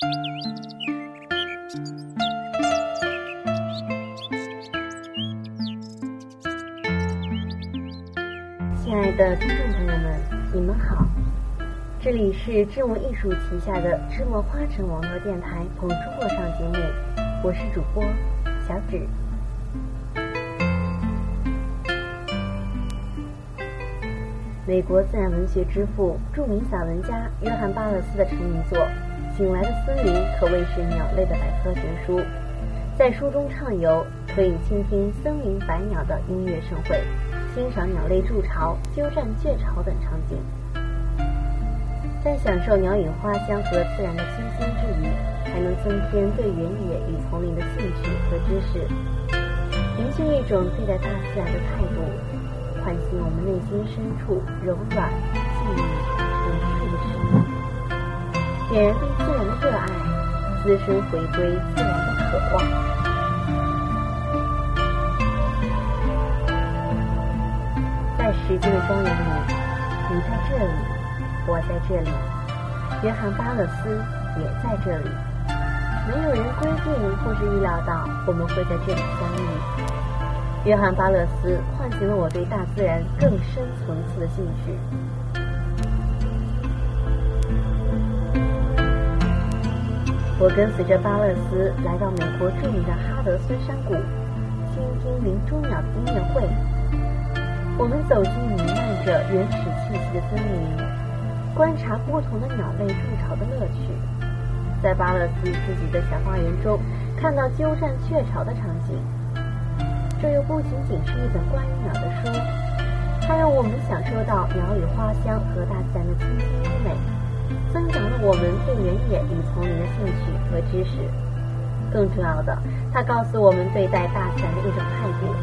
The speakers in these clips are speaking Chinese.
亲爱的听众朋友们，你们好，这里是知墨艺术旗下的知墨花城网络电台捧出货上节目，我是主播小芷。美国自然文学之父、著名散文家约翰·巴勒斯的成名作《醒来的森林》可谓是鸟类的百科全书，在书中畅游，可以倾听森林百鸟的音乐盛会。欣赏鸟类筑巢、鸠占鹊巢等场景，在享受鸟语花香和自然的清新之余，还能增添对原野与丛林的兴趣和知识，凝聚一种对待大自然的态度，唤醒我们内心深处柔软、细腻、点燃对自然的热爱，滋生回归自然的渴望。在时间的庄园里，你在这里，我在这里，约翰·巴勒斯也在这里。没有人规定或是预料到我们会在这里相遇。约翰·巴勒斯唤醒了我对大自然更深层次的兴趣。我跟随着巴勒斯来到美国著名的哈德森山谷，倾听林中鸟的音乐会。我们走进弥漫着原始气息的森林，观察不同的鸟类筑巢的乐趣，在巴勒斯自己的小花园中看到鸠占鹊巢的场景。这又不仅仅是一本关于鸟的书，它让我们享受到鸟语花香和大自然的清新优美，增长了我们对原野与丛林的兴趣和知识。更重要的，它告诉我们对待大自然的一种态度。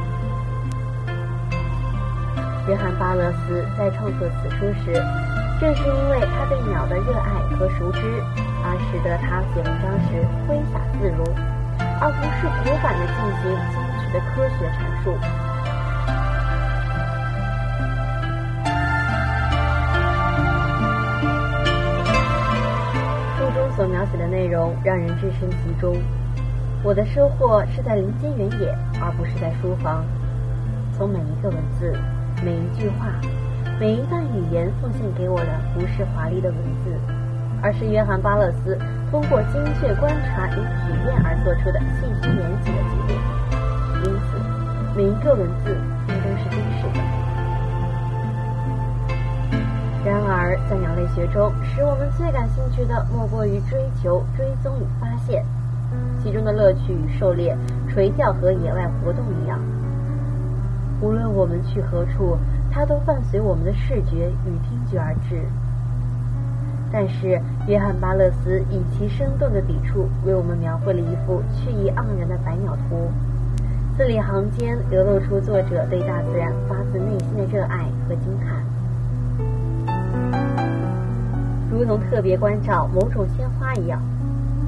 约翰·巴勒斯在创作此书时，正是因为他对鸟的热爱和熟知，而使得他写文章时挥洒自如，而不是古板的进行精确的科学阐述。写的内容让人置身其中。我的收获是在林间原野，而不是在书房。从每一个文字。每一句话，每一段语言，奉献给我的不是华丽的文字，而是约翰·巴勒斯通过精确观察与体验而做出的信息严谨的记录。因此，每一个文字应都是真实的。然而，在鸟类学中，使我们最感兴趣的莫过于追求、追踪与发现，其中的乐趣与狩猎、垂钓和野外活动一样。无论我们去何处，它都伴随我们的视觉与听觉而至。但是，约翰·巴勒斯以其生动的笔触，为我们描绘了一幅趣意盎然的百鸟图，字里行间流露出作者对大自然发自内心的热爱和惊叹，如同特别关照某种鲜花一样，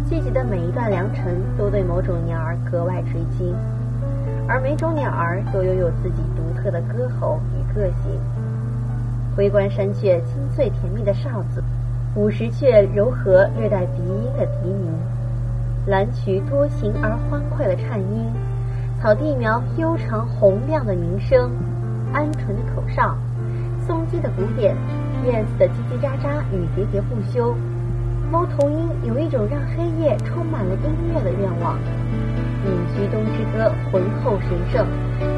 季节的每一段良辰都对某种鸟儿格外垂青。而每种鸟儿都拥有自己独特的歌喉与个性。回观山雀清脆甜蜜的哨子，五十雀柔和略带鼻音的笛鸣，蓝曲多情而欢快的颤音，草地苗悠长洪亮的鸣声，鹌鹑的口哨，松鸡的鼓点，燕子的叽叽喳喳与喋喋不休。猫头鹰有一种让黑夜充满了音乐的愿望。隐居东之歌浑厚神圣，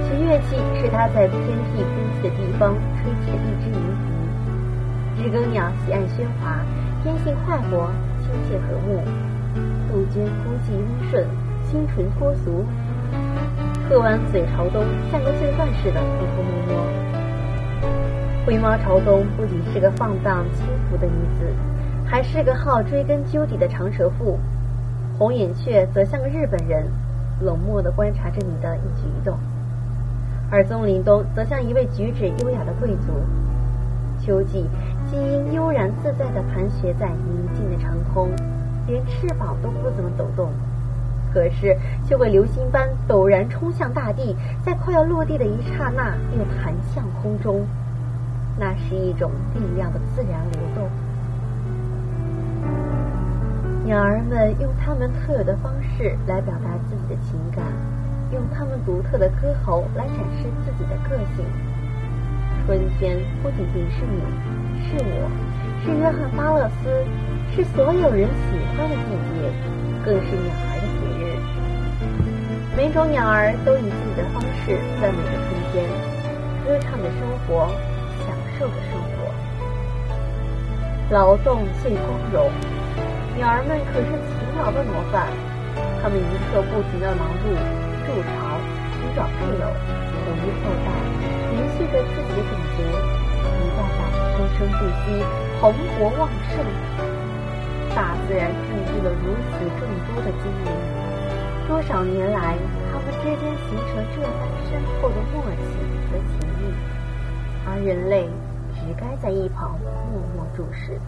其乐器是它在偏僻孤寂的地方吹起的一支鸣笛。知更鸟喜爱喧哗，天性快活，亲切和睦。杜鹃孤寂温顺，清纯脱俗。鹤湾嘴朝东，像个罪犯似的偷偷摸摸。灰猫朝东不仅是个放荡轻浮的女子，还是个好追根究底的长舌妇。红眼雀则像个日本人。冷漠地观察着你的一举一动，而棕林东则像一位举止优雅的贵族。秋季，基因悠然自在地盘旋在宁静的长空，连翅膀都不怎么抖动，可是却会流星般陡然冲向大地，在快要落地的一刹那又弹向空中。那是一种力量的自然流动。鸟儿们用它们特有的方式来表达自己的情感，用它们独特的歌喉来展示自己的个性。春天不仅仅是你，是我，是约翰巴勒斯，是所有人喜欢的季节，更是鸟儿的节日。每种鸟儿都以自己的方式赞美着春天，歌唱着生活，受着生活。劳动最光荣，鸟儿们可是勤劳的模范。它们一刻不停地忙碌，筑巢、寻找配偶、哺育后代，延续着自己的种族，一代代生生不息，蓬勃旺盛。大自然孕育了如此众多的精灵，多少年来，它们之间形成这般深厚的默契和情谊，而人类。只该在一旁默默注视。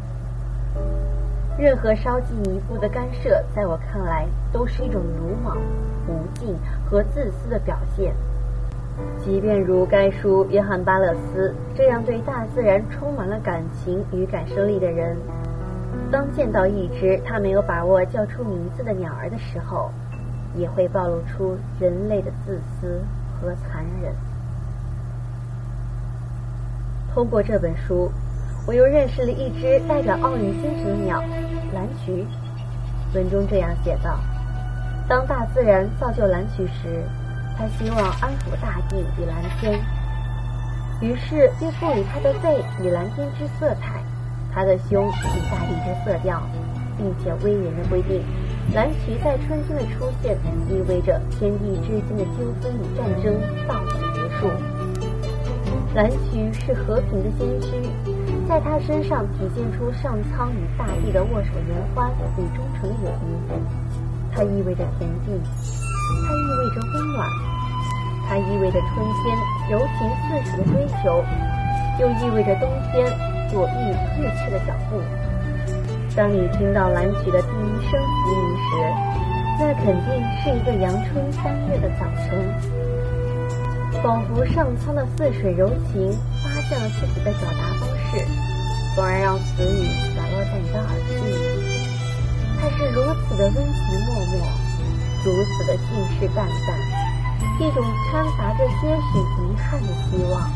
任何稍进一步的干涉，在我看来，都是一种鲁莽、不敬和自私的表现。即便如该书约翰·巴勒斯这样对大自然充满了感情与感受力的人，当见到一只他没有把握叫出名字的鸟儿的时候，也会暴露出人类的自私和残忍。通过这本书，我又认识了一只代表奥运精神的鸟——蓝菊。文中这样写道：“当大自然造就蓝菊时，他希望安抚大地与蓝天，于是便赋予它的背以蓝天之色彩，它的胸以大地之色调，并且威严的规定，蓝菊在春天的出现意味着天地之间的纠纷与战争到此结束。”蓝曲是和平的先驱，在他身上体现出上苍与大地的握手言欢与忠诚友谊。它意味着田地，它意味着温暖，它意味着春天柔情似水的追求，又意味着冬天躲避退却的脚步。当你听到蓝曲的第一声笛鸣时，那肯定是一个阳春三月的早晨。仿佛上苍的似水柔情发现了自己的表达方式，从而让词语洒落在你的耳际。它是如此的温情脉脉，如此的信誓旦旦，一种掺杂着些许遗憾的希望。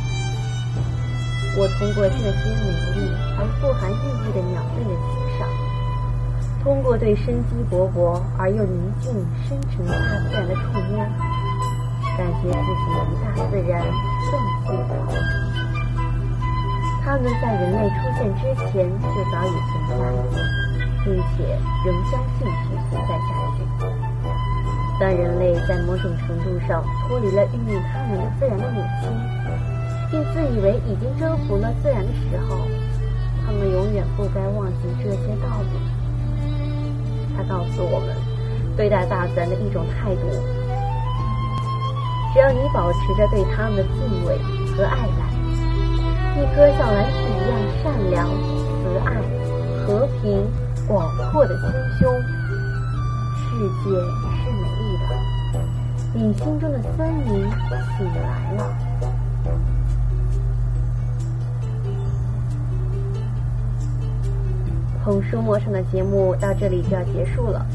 我通过这些美丽而富含意义的鸟类的欣赏，通过对生机勃勃而又宁静深沉大自然的触摸。感觉自己离大自然更近了。它们在人类出现之前就早已存在，并且仍将继续存在下去。当人类在某种程度上脱离了孕育他们的自然的母亲，并自以为已经征服了自然的时候，他们永远不该忘记这些道理。他告诉我们，对待大自然的一种态度。只要你保持着对他们的敬畏和爱戴，一颗像蓝曲一样善良、慈爱、和平、广阔的心胸，世界是美丽的。你心中的森林醒来了。红书陌上的节目到这里就要结束了，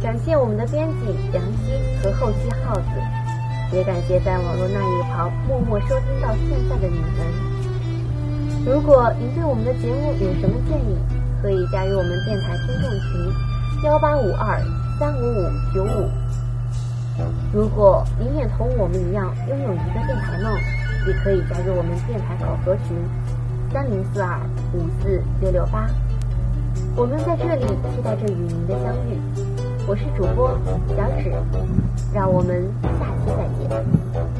感谢我们的编辑杨希和后期耗子。也感谢在网络那一旁默默收听到现在的你们。如果您对我们的节目有什么建议，可以加入我们电台听众群幺八五二三五五九五。如果您也同我们一样拥有一个电台梦，也可以加入我们电台考核群三零四二五四六六八。我们在这里期待着与您的相遇。我是主播小芷，让我们下期再见。